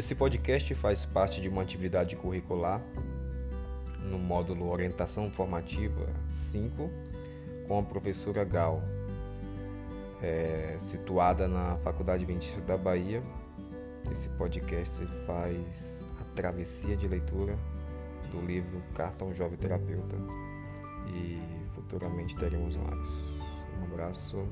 Esse podcast faz parte de uma atividade curricular no módulo Orientação Formativa 5 com a professora Gal, é, situada na Faculdade Adventista da Bahia. Esse podcast faz a travessia de leitura do livro Carta a um Jovem Terapeuta e futuramente teremos mais. Um abraço.